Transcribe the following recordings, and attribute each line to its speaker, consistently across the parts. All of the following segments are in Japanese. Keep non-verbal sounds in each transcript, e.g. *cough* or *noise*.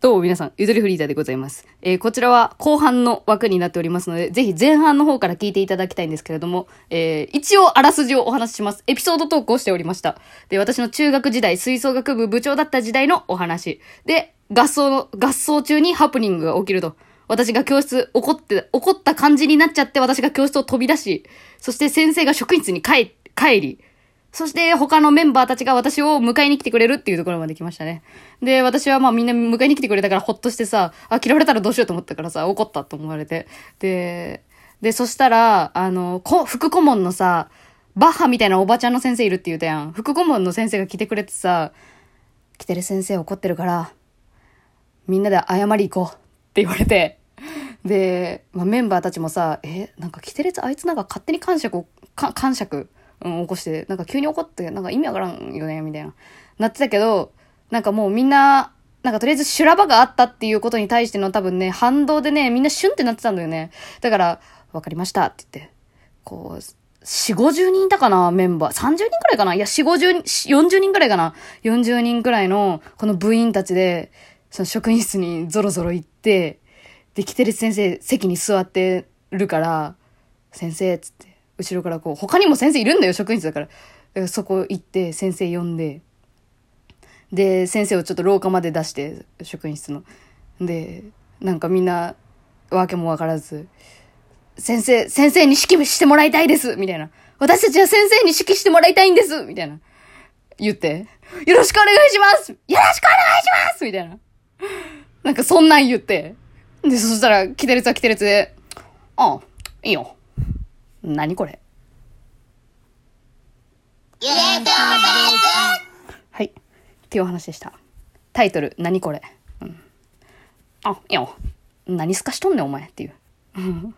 Speaker 1: どうも皆さん、ゆとりフリーターでございます。えーこちらは後半の枠になっておりますので、ぜひ前半の方から聞いていただきたいんですけれども、えー一応あらすじをお話しします。エピソードトークをしておりました。で、私の中学時代、吹奏楽部部長だった時代のお話。で、合奏の、合奏中にハプニングが起きると。私が教室、怒って、怒った感じになっちゃって、私が教室を飛び出し、そして先生が職員室に帰、帰り、そして他のメンバーたちが私を迎えに来てくれるっていうところまで来ましたね。で、私はまあみんな迎えに来てくれたからほっとしてさ、あ、嫌われたらどうしようと思ったからさ、怒ったと思われて。で、で、そしたら、あの、こ、副顧問のさ、バッハみたいなおばちゃんの先生いるって言うたやん。副顧問の先生が来てくれてさ、来てる先生怒ってるから、みんなで謝り行こうって言われて、で、まあ、メンバーたちもさ、え、なんか、キテレツあいつなんか勝手に感触を、か感触、うん、起こして、なんか急に怒って、なんか意味わからんよね、みたいな。なってたけど、なんかもうみんな、なんかとりあえず修羅場があったっていうことに対しての多分ね、反動でね、みんなシュンってなってたんだよね。だから、わかりましたって言って、こう、四五十人いたかなメンバー。30人くらいかな？いや、四五十人、40人くらいかな ?40 人くらいの、この部員たちで、その職員室にゾロゾロ行って、で、キテレツ先生、席に座ってるから、先生、つって、後ろからこう、他にも先生いるんだよ、職員室だから。そこ行って、先生呼んで、で、先生をちょっと廊下まで出して、職員室の。で、なんかみんな、わけもわからず、先生、先生に指揮してもらいたいですみたいな。私たちは先生に指揮してもらいたいんですみたいな。言って、よろしくお願いしますよろしくお願いしますみたいな。なんかそんなん言って。で、そしたら、キテレツはキテレツで、ああ、いいよ。何これ？はい。っていうお話でした。タイトル、何これ？うん。あ、いいよ。何すかしとんねん、お前っていう。う *laughs* ん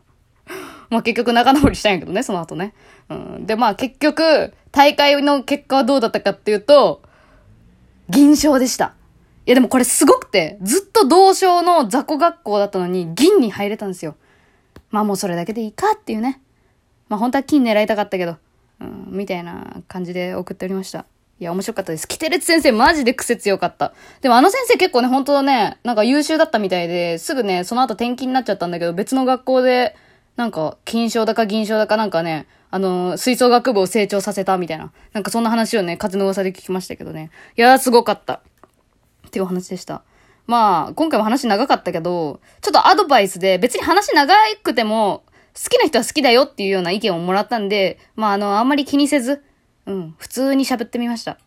Speaker 1: まあ結局仲直りしたんやけどね、その後ね。うん。で、まあ結局、大会の結果はどうだったかっていうと、銀賞でした。いやでもこれすごくて、ずっと同賞の雑魚学校だったのに銀に入れたんですよ。まあもうそれだけでいいかっていうね。まあ本当は金狙いたかったけど、うん、みたいな感じで送っておりました。いや、面白かったです。キテレツ先生マジで癖強かった。でもあの先生結構ね、本当ね、なんか優秀だったみたいで、すぐね、その後転勤になっちゃったんだけど、別の学校で、なんか、金賞だか銀賞だかなんかね、あの、吹奏楽部を成長させたみたいな。なんかそんな話をね、風の噂で聞きましたけどね。いやー、すごかった。っていうお話でした。まあ、今回も話長かったけど、ちょっとアドバイスで、別に話長くても、好きな人は好きだよっていうような意見をもらったんで、まあ、あの、あんまり気にせず、うん、普通に喋ってみました。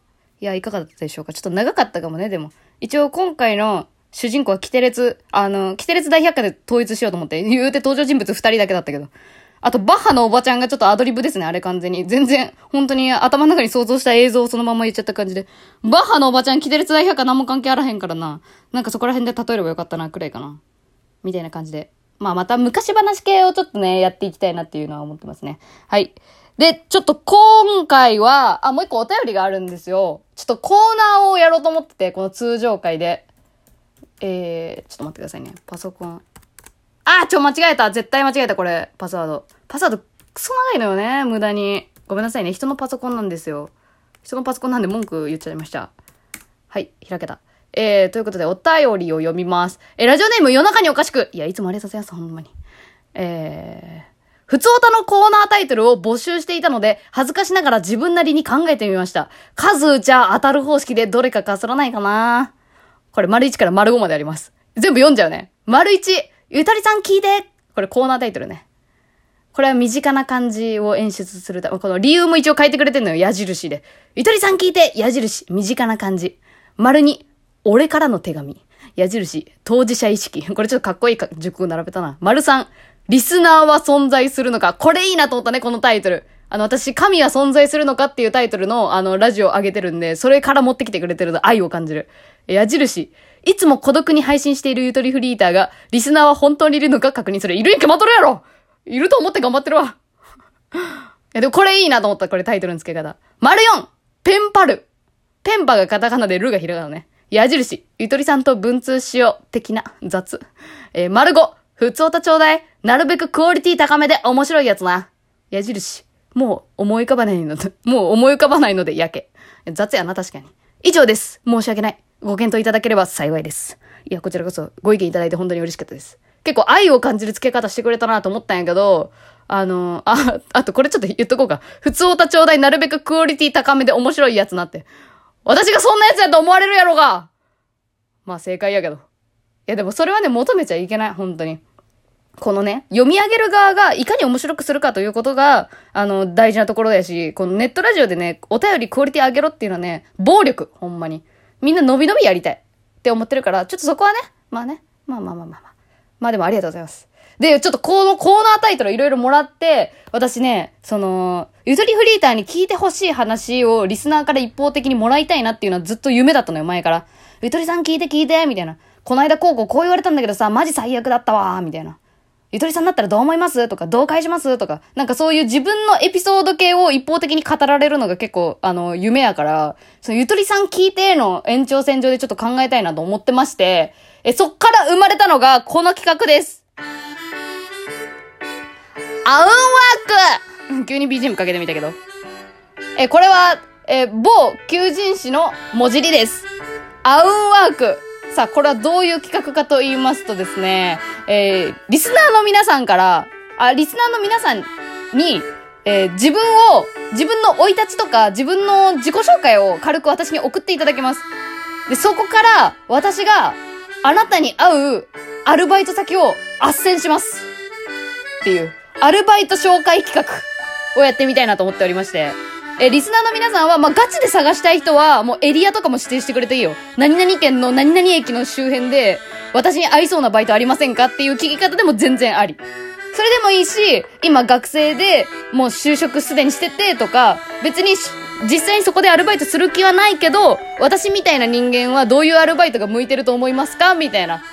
Speaker 1: いや、いかがだったでしょうか？ちょっと長かったかもね、でも。一応今回の主人公はキテレツ、あの、キテレツ大百科で統一しようと思って、言うて登場人物二人だけだったけど。あと、バッハのおばちゃんがちょっとアドリブですね、あれ完全に。全然、本当に頭の中に想像した映像をそのまま言っちゃった感じで。バッハのおばちゃん、キテレツ大百科何も関係あらへんからな。なんかそこら辺で例えればよかったな、くらいかな。みたいな感じで。まあまた昔話系をちょっとね、やっていきたいなっていうのは思ってますね。はい。で、ちょっと今回は、あ、もう一個お便りがあるんですよ。ちょっとコーナーをやろうと思ってて、この通常回で。えー、ちょっと待ってくださいね。パソコン。あ、ちょ、間違えた。絶対間違えた、これ。パスワード。パスワード、クソ長いのよね、無駄に。ごめんなさいね。人のパソコンなんですよ。人のパソコンなんで文句言っちゃいました。はい、開けた。えー、ということで、お便りを読みます。えー、ラジオネーム夜中におかしく。いや、いつもありがとうございます、ほんまに。えー、ふつおたのコーナータイトルを募集していたので、恥ずかしながら自分なりに考えてみました。数打ちゃ当たる方式でどれかかすらないかなこれ、丸1から丸5まであります。全部読んじゃうね。丸1、ゆとりさん聞いてこれコーナータイトルね。これは身近な感じを演出するため、この理由も一応書いてくれてんのよ、矢印で。ゆとりさん聞いて矢印、身近な感じ。丸2、俺からの手紙。矢印、当事者意識。これちょっとかっこいいか熟語並べたな。丸3、リスナーは存在するのか。これいいなと思ったね、このタイトル。あの、私、神は存在するのかっていうタイトルの、あの、ラジオを上げてるんで、それから持ってきてくれてるの愛を感じる。矢印、いつも孤独に配信しているゆとりフリーターが、リスナーは本当にいるのか確認する。いるに決まっとるやろいると思って頑張ってるわ。いや、でもこれいいなと思った、これタイトルの付け方。丸4、ペンパル。ペンパがカタカナでルがひらがなね。矢印、ゆとりさんと文通しよう。的な、雑。えー、丸5、普通おたちょうだい。なるべくクオリティ高めで面白いやつな。矢印、もう思い浮かばないので、*laughs* もう思い浮かばないのでやけ。雑やな、確かに。以上です。申し訳ない。ご検討いただければ幸いです。いや、こちらこそご意見いただいて本当に嬉しかったです。結構愛を感じる付け方してくれたなと思ったんやけど、あの、あ、あとこれちょっと言っとこうか。普通おたちょうだいなるべくクオリティ高めで面白いやつなって。私がそんなやつやと思われるやろがまあ正解やけど。いやでもそれはね、求めちゃいけない、本当に。このね、読み上げる側がいかに面白くするかということが、あの、大事なところだし、このネットラジオでね、お便りクオリティ上げろっていうのはね、暴力、ほんまに。みんな伸び伸びやりたいって思ってるから、ちょっとそこはね、まあね、まあまあまあまあまあ。まあでもありがとうございます。で、ちょっとこのコーナータイトルいろいろもらって、私ね、その、ゆとりフリーターに聞いてほしい話をリスナーから一方的にもらいたいなっていうのはずっと夢だったのよ、前から。ゆとりさん聞いて聞いて、みたいな。この間こうこうこう言われたんだけどさ、マジ最悪だったわ、みたいな。ゆとりさんだったらどう思います？とか、どう返します？とか、なんかそういう自分のエピソード系を一方的に語られるのが結構、あの、夢やから、そのゆとりさん聞いての延長線上でちょっと考えたいなと思ってまして、え、そっから生まれたのがこの企画です。アウンワーク急に BGM かけてみたけど。え、これは、え、某求人誌の文字りです。アウンワーク。さあ、これはどういう企画かと言いますとですね、えー、リスナーの皆さんから、あ、リスナーの皆さんに、えー、自分を、自分の生い立ちとか、自分の自己紹介を軽く私に送っていただきます。で、そこから、私が、あなたに合う、アルバイト先を、斡旋します。っていう、アルバイト紹介企画をやってみたいなと思っておりまして。え、リスナーの皆さんは、まあ、ガチで探したい人は、もうエリアとかも指定してくれていいよ。何々県の何々駅の周辺で、私に合いそうなバイトありませんかっていう聞き方でも全然あり。それでもいいし、今学生で、もう就職すでにしててとか、別に実際にそこでアルバイトする気はないけど、私みたいな人間はどういうアルバイトが向いてると思いますかみたいな。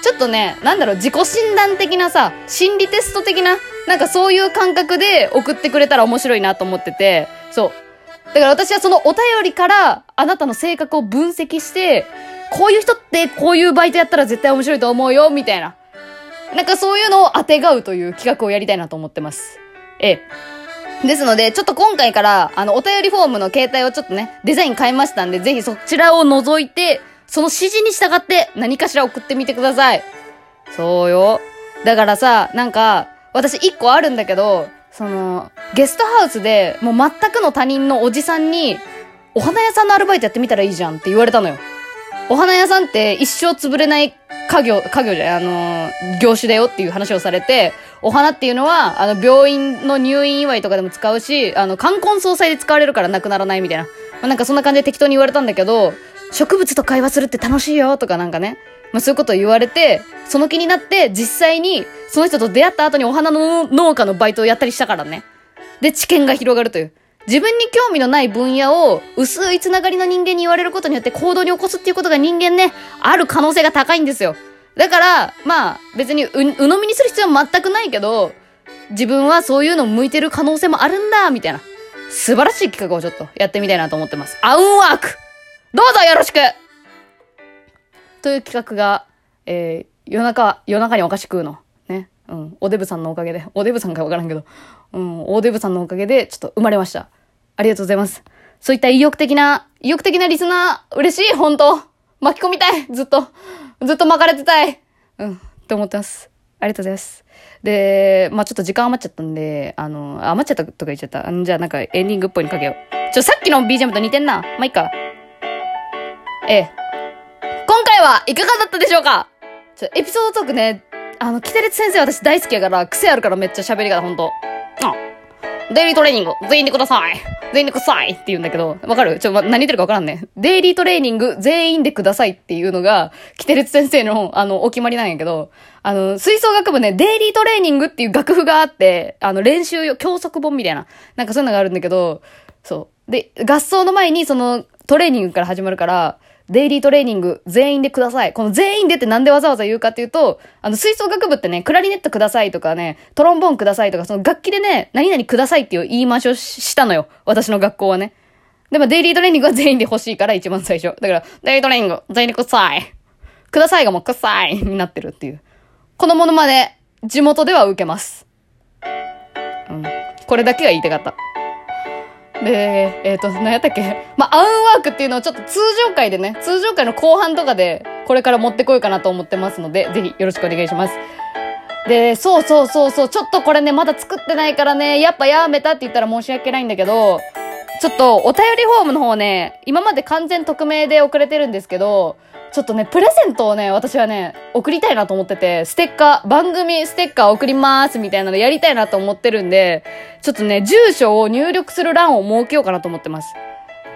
Speaker 1: ちょっとね、なんだろう、自己診断的なさ、心理テスト的な、なんかそういう感覚で送ってくれたら面白いなと思ってて、そう。だから私はそのお便りからあなたの性格を分析して、こういう人ってこういうバイトやったら絶対面白いと思うよ、みたいな。なんかそういうのを当てがうという企画をやりたいなと思ってます。ええ。ですので、ちょっと今回から、あの、お便りフォームの携帯をちょっとね、デザイン変えましたんで、ぜひそちらを覗いて、その指示に従って何かしら送ってみてください。そうよ。だからさ、なんか、私一個あるんだけど、その、ゲストハウスで、もう全くの他人のおじさんに、お花屋さんのアルバイトやってみたらいいじゃんって言われたのよ。お花屋さんって一生潰れない家業、家業じゃないあの業種だよっていう話をされて、お花っていうのは、あの、病院の入院祝いとかでも使うし、あの、冠婚葬祭で使われるからなくならないみたいな。まあ、なんかそんな感じで適当に言われたんだけど、植物と会話するって楽しいよとかなんかね。まあ、そういうことを言われて、その気になって、実際に、その人と出会った後にお花の農家のバイトをやったりしたからね。で、知見が広がるという。自分に興味のない分野を薄いつながりの人間に言われることによって行動に起こすっていうことが人間ね、ある可能性が高いんですよ。だから、まあ、別にう、鵜呑みにする必要は全くないけど、自分はそういうの向いてる可能性もあるんだ、みたいな。素晴らしい企画をちょっとやってみたいなと思ってます。アウンワークどうぞよろしくという企画が、えー、夜中、夜中にお菓子食うの。ね。うん。おデブさんのおかげで、*laughs* おデブさんかわからんけど、うん、おデブさんのおかげで、ちょっと生まれました。ありがとうございます。そういった意欲的な、意欲的なリスナー、嬉しい、本当巻き込みたいずっと、ずっと巻かれてたいうん、って思ってます。ありがとうございます。で、まあちょっと時間余っちゃったんで、あの、余っちゃったとか言っちゃった。じゃあなんかエンディングっぽいにかけよう。ちょ、さっきの BGM と似てんな。まあいいか。ええ。今回はいかがだったでしょうか？ちょ、エピソードトークね、あの、キテレツ先生私大好きやから、癖あるからめっちゃ喋り方ほんと。あ、デイリートレーニング、全員でください。全員でくださいって言うんだけど、わかる？ちょ、ま、何言ってるかわからんね。デイリートレーニング、全員でくださいっていうのが、キテレツ先生の、あの、お決まりなんやけど、あの、吹奏楽部ね、デイリートレーニングっていう楽譜があって、あの、練習用、教則本みたいな、なんかそういうのがあるんだけど、そう。で、合奏の前にその、トレーニングから始まるから、デイリートレーニング全員でください。この全員でってなんでわざわざ言うかっていうと、あの、吹奏楽部ってね、クラリネットくださいとかね、トロンボーンくださいとか、その楽器でね、何々くださいっていう言い回しをしたのよ。私の学校はね。でも、デイリートレーニングは全員で欲しいから一番最初。だから、デイリートレーニング全員でください。くださいがもうくさいになってるっていう。このものまで、地元では受けます。うん。これだけが言いたかった。で、えっ、ー、と、何やったっけ？*laughs* まあ、アウンワークっていうのをちょっと通常回でね、通常回の後半とかで、これから持ってこようかなと思ってますので、ぜひよろしくお願いします。で、そうそうそうそう、ちょっとこれね、まだ作ってないからね、やっぱやめたって言ったら申し訳ないんだけど、ちょっとお便りフォームの方ね、今まで完全匿名で遅れてるんですけど、ちょっとね、プレゼントをね、私はね、送りたいなと思ってて、ステッカー、番組ステッカー送りますみたいなのやりたいなと思ってるんで、ちょっとね、住所を入力する欄を設けようかなと思ってます。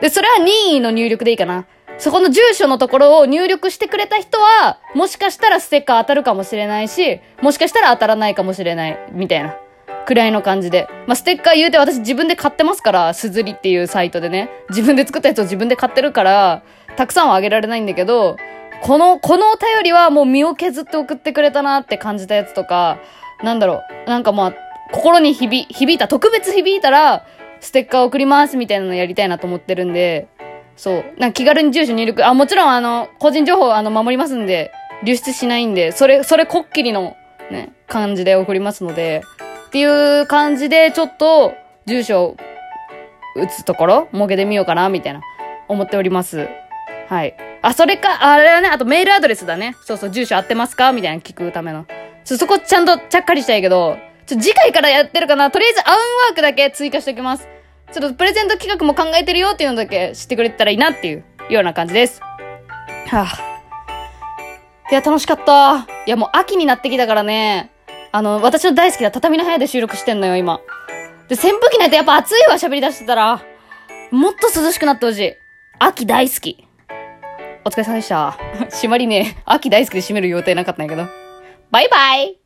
Speaker 1: で、それは任意の入力でいいかな。そこの住所のところを入力してくれた人は、もしかしたらステッカー当たるかもしれないし、もしかしたら当たらないかもしれない、みたいな。くらいの感じで。まあ、ステッカー言うて私自分で買ってますから、すずりっていうサイトでね。自分で作ったやつを自分で買ってるから、たくさんはあげられないんだけど、この、このお便りはもう身を削って送ってくれたなって感じたやつとか、なんだろう、なんかまあ、心に響、響いた、特別響いたら、ステッカー送りますみたいなのやりたいなと思ってるんで、そう。なんか気軽に住所入力、あ、もちろんあの、個人情報あの、守りますんで、流出しないんで、それ、それこっきりの、ね、感じで送りますので、っていう感じで、ちょっと、住所打つところ、設けてみようかな、みたいな、思っております。はい。あ、それか、あれだね、あとメールアドレスだね。そうそう、住所合ってますか？みたいな聞くための。ちょ、そこちゃんとちゃっかりしたいけど、ちょ、次回からやってるかなとりあえずアウンワークだけ追加しておきます。ちょっとプレゼント企画も考えてるよっていうのだけ知ってくれてたらいいなっていうような感じです。はぁ、いや、楽しかった。いや、もう秋になってきたからね。あの、私の大好きな畳の部屋で収録してんのよ、今。で、扇風機ないとやっぱ暑いわ、喋り出してたら。もっと涼しくなってほしい。秋大好き。お疲れ様でした。*laughs* 締まりね、秋大好きで締める予定なかったんやけど。バイバイ